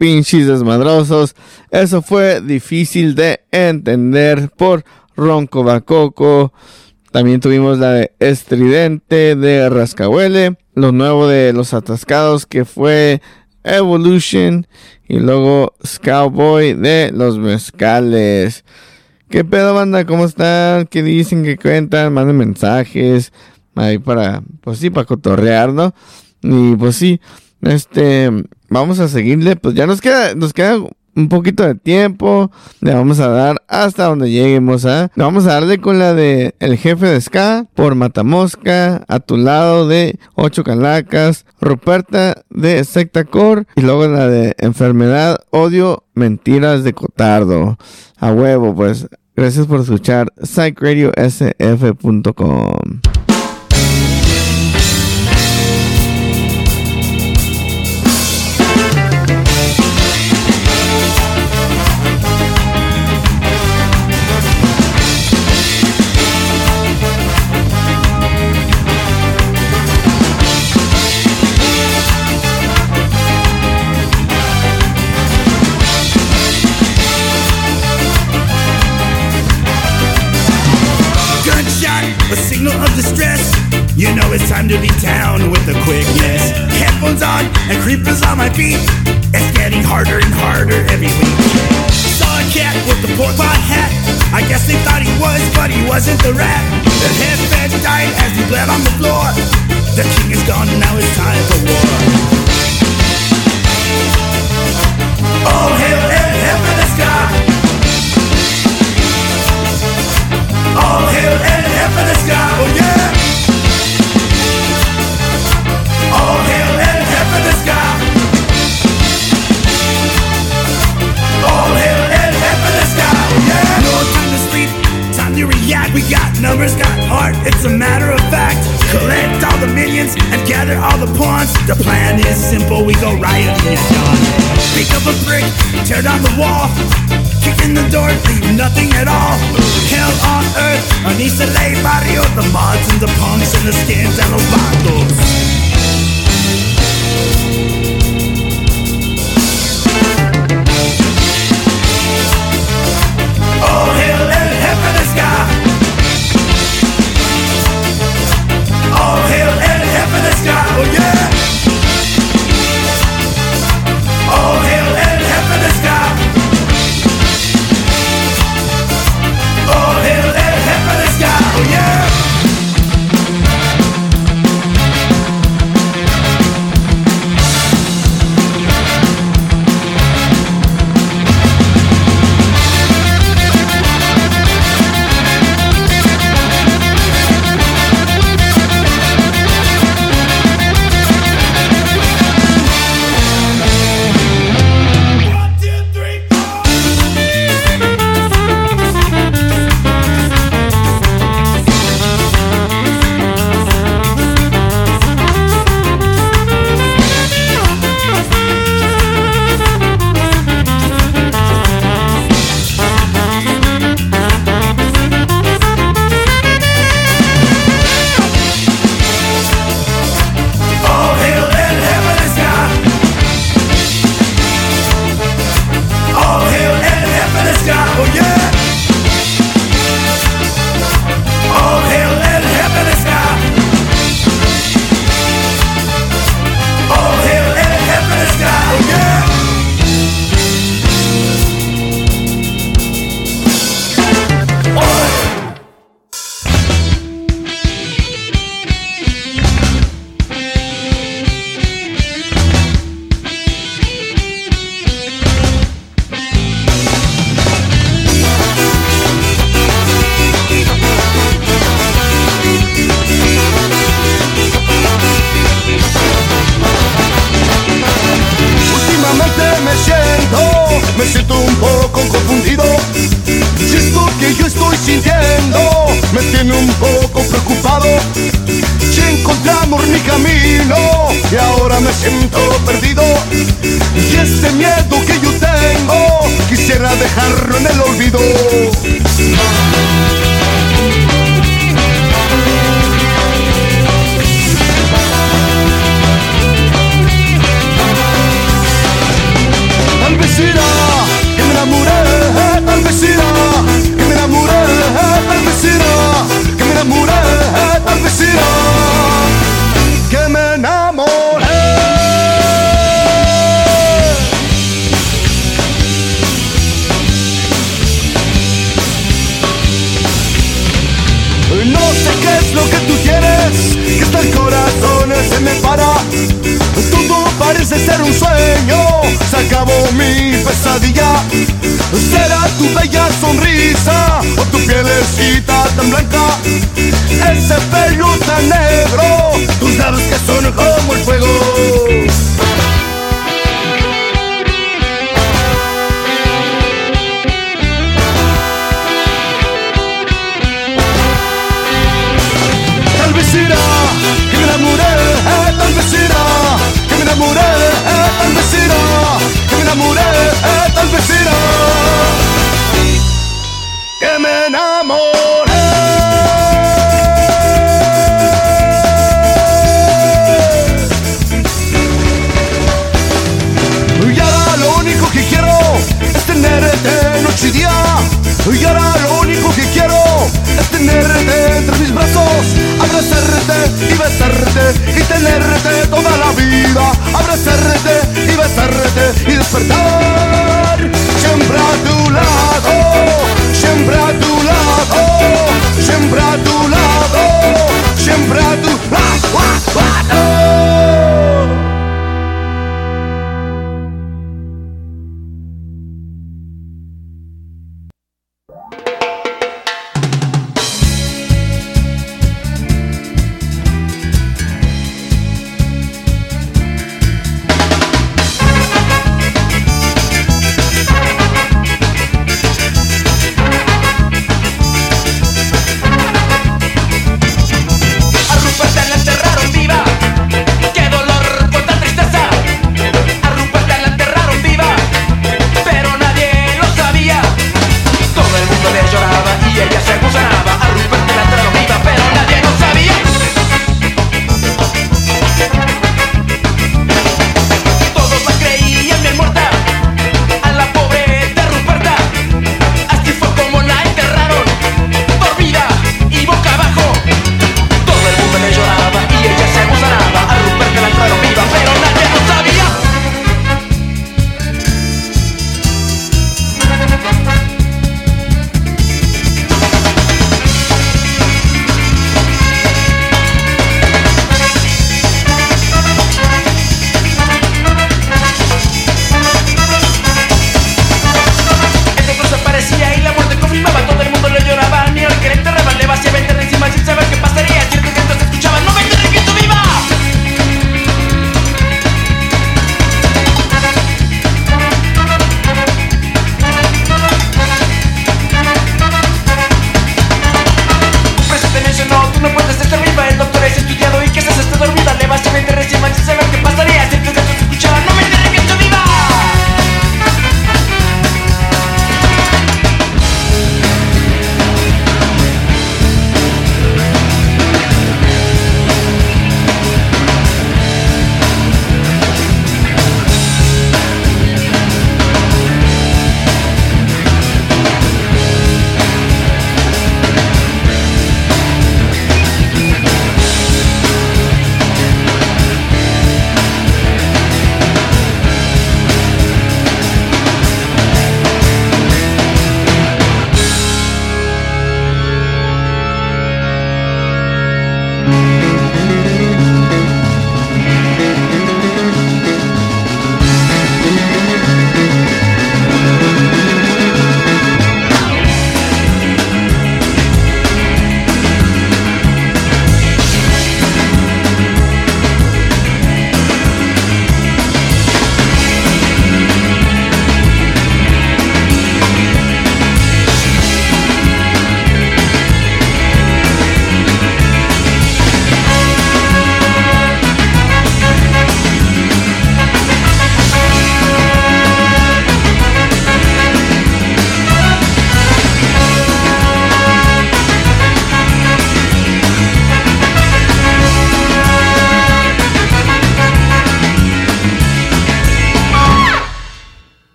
Pinches desmadrosos. Eso fue difícil de entender por Ronco Bacoco. También tuvimos la de Estridente de Rascahuele. Lo nuevo de Los Atascados que fue Evolution. Y luego Scoutboy de Los Mezcales. ¿Qué pedo banda? ¿Cómo están? ¿Qué dicen? ¿Qué cuentan? Manden mensajes. Ahí para, pues sí, para cotorrear, ¿no? Y pues sí, este, vamos a seguirle. Pues ya nos queda, nos queda un poquito de tiempo. Le vamos a dar hasta donde lleguemos, ¿ah? Le vamos a darle con la de El Jefe de Ska por Matamosca, a tu lado de Ocho Calacas, Ruperta de Sectacor y luego la de Enfermedad, Odio, Mentiras de Cotardo. A huevo, pues. Gracias por escuchar psychradiosf.com. creepers on my feet. It's getting harder and harder every week. Saw a cat with the pork pot hat. I guess they thought he was, but he wasn't the rat. The headbed died as he bled on the floor. The king is gone, now it's time for war. All hail God. All hail God, oh, oh yeah. All hail it's a matter of fact. Collect all the minions and gather all the pawns. The plan is simple, we go riot in your dawn. Pick up a brick, tear down the wall. Kick in the door, leave nothing at all. Hell on earth, Anisa Lay Barrio, the mods and the punks and the skins and los bandos. All hail All hail and heaven is God, oh yeah. All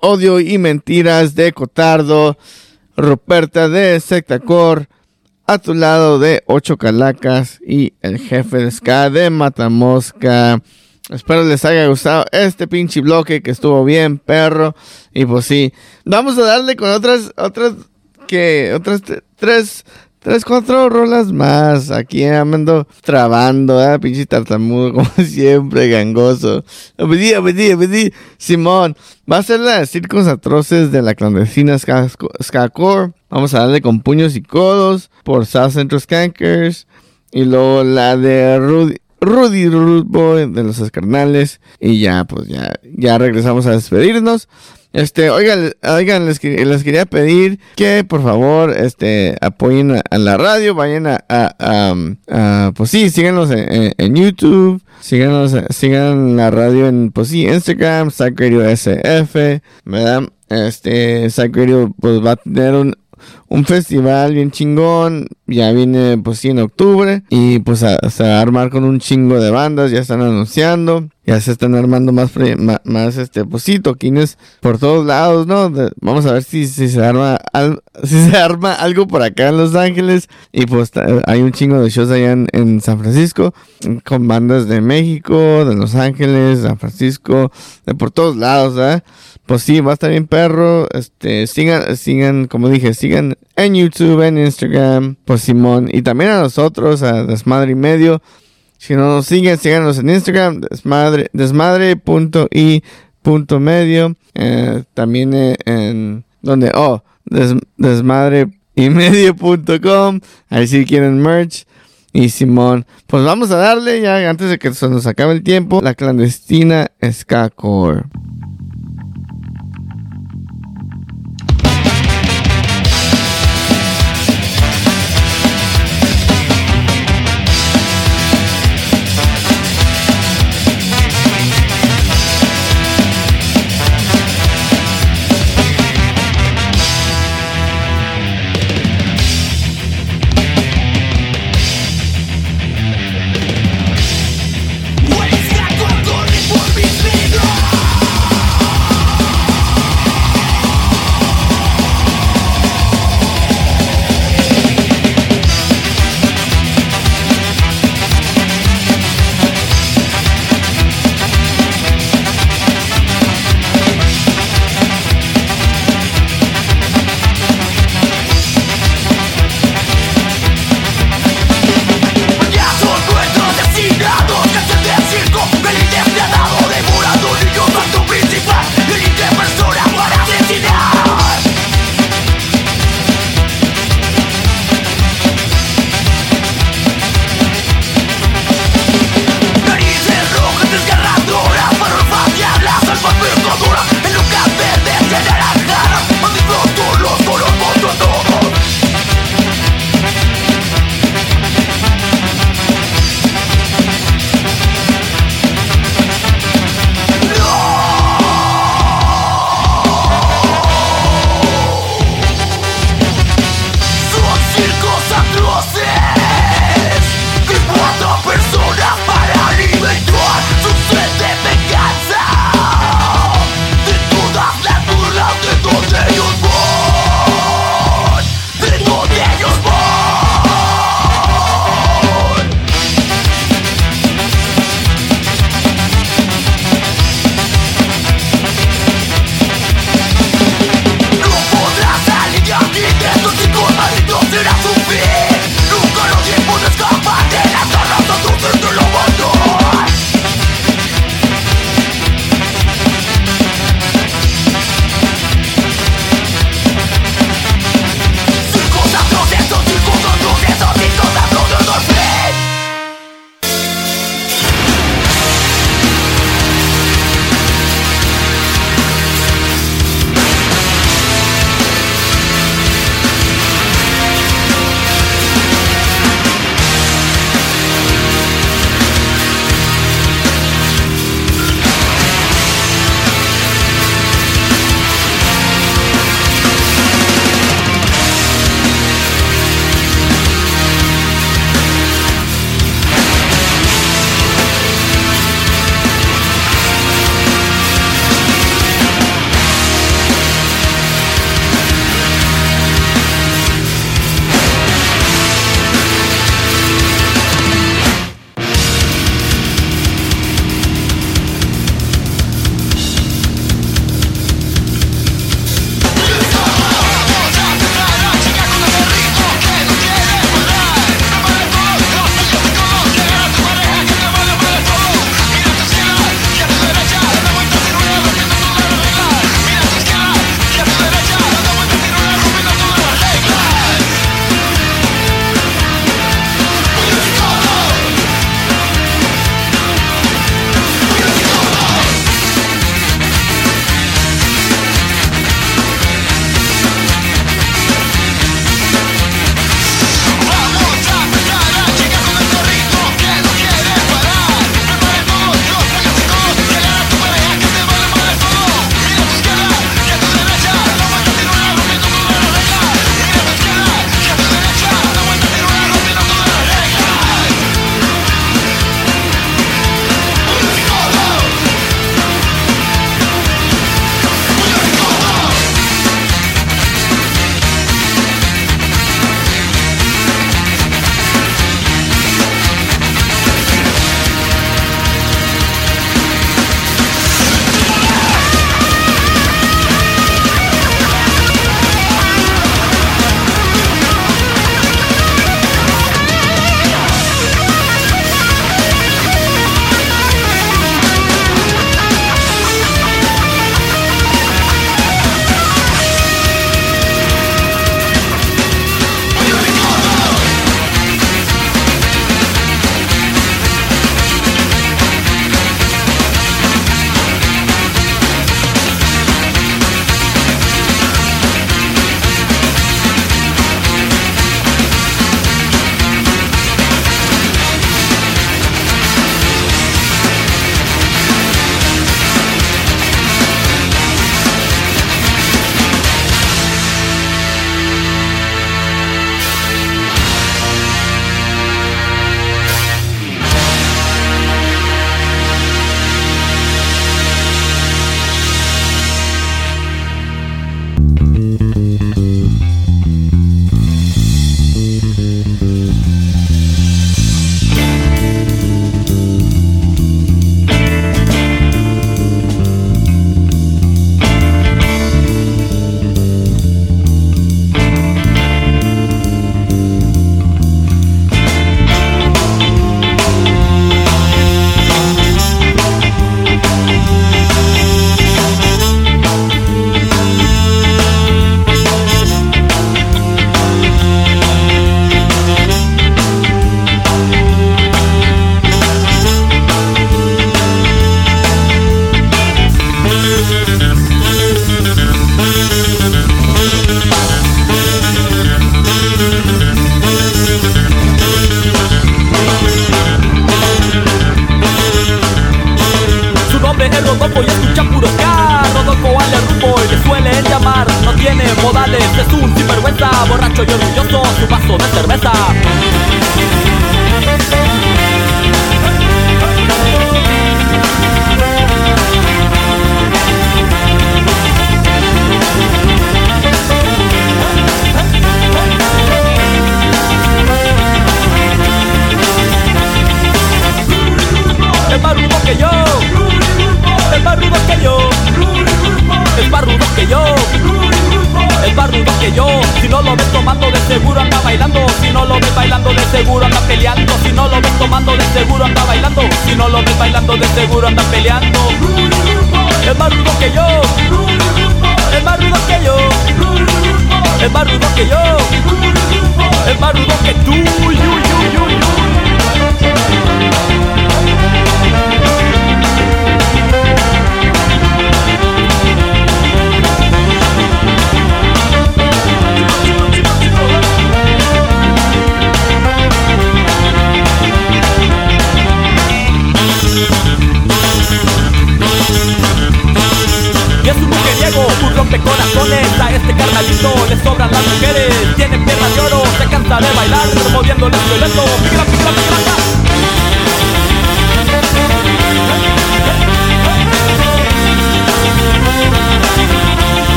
Odio y Mentiras de Cotardo, Ruperta de Sectacor, a tu lado de Ocho Calacas y el jefe de Ska de Matamosca. Espero les haya gustado este pinche bloque que estuvo bien, perro. Y pues sí, vamos a darle con otras, otras, que, otras tres, tres, cuatro rolas más. Aquí ando trabando, ¿eh? pinche tartamudo, como siempre, gangoso. Obedí, obedí, obedí. Simón, va a ser la de Circos Atroces de la clandestina Ska, Ska Core. Vamos a darle con puños y codos por South Central Skankers. Y luego la de Rudy. Rudy Rude Boy de los Escarnales. Y ya, pues ya, ya regresamos a despedirnos. Este, oigan, oigan, les, que- les quería pedir que por favor, este, apoyen a, la radio, vayan a, a- pues sí, síganos en, YouTube, síganos, sigan la radio en, pues sí, Instagram, Radio SF, ¿verdad? Este, Radio, pues va a tener un, un festival bien chingón. Ya viene, pues sí, en octubre. Y pues a- a armar con un chingo de bandas. Ya están anunciando. Ya se están armando más, más, este, pues sí, toquines por todos lados, ¿no? De- vamos a ver si, si se arma si se arma algo por acá en Los Ángeles. Y pues hay un chingo de shows allá en, en San Francisco. Con bandas de México, de Los Ángeles, San Francisco, de por todos lados, ¿verdad? Pues sí, va a estar bien perro. Este, sigan, sigan, como dije, sigan en YouTube, en Instagram, pues Simón. Y también a nosotros, a Desmadre y Medio. Si no nos siguen, síganos en Instagram, desmadre, desmadre.i.medio. Eh, también eh, en, donde, oh, des, desmadre y medio.com. Ahí si quieren merch. Y Simón, pues vamos a darle ya antes de que se nos acabe el tiempo, la clandestina Ska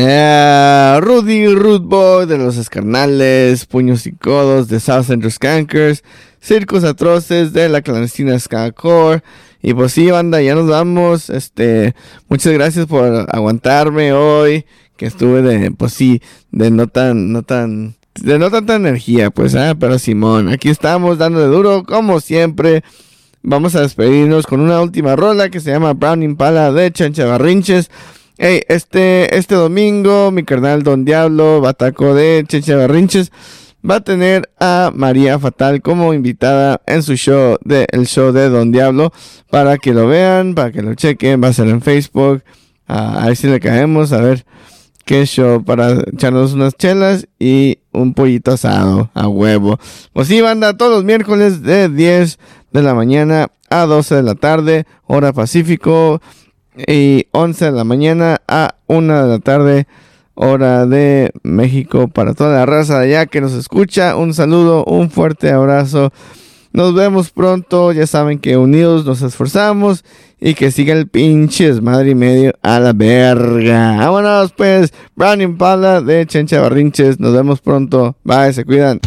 Eh, Rudy Root Boy de los Escarnales, Puños y Codos de South Central Skankers, Circos Atroces de la clandestina Skacore. Y pues sí, banda, ya nos vamos. Este, muchas gracias por aguantarme hoy. Que estuve de, pues sí, de no tan, no tan, de no tanta energía, pues, ah, pero Simón, aquí estamos dándole duro, como siempre. Vamos a despedirnos con una última rola que se llama Brown Impala de Chancha Barrinches. Hey, este, este domingo, mi carnal Don Diablo, Bataco de Cheche Barrinches, va a tener a María Fatal como invitada en su show, de, el show de Don Diablo, para que lo vean, para que lo chequen, va a ser en Facebook, a, a ver si le caemos, a ver qué show, para echarnos unas chelas y un pollito asado, a huevo. Pues sí, banda, todos los miércoles de 10 de la mañana a 12 de la tarde, hora Pacífico, y 11 de la mañana a 1 de la tarde, hora de México, para toda la raza de allá que nos escucha. Un saludo, un fuerte abrazo. Nos vemos pronto. Ya saben que unidos nos esforzamos y que siga el pinche desmadre y medio a la verga. Vámonos pues, Brown Impala de Chencha Barrinches. Nos vemos pronto. Bye, se cuidan.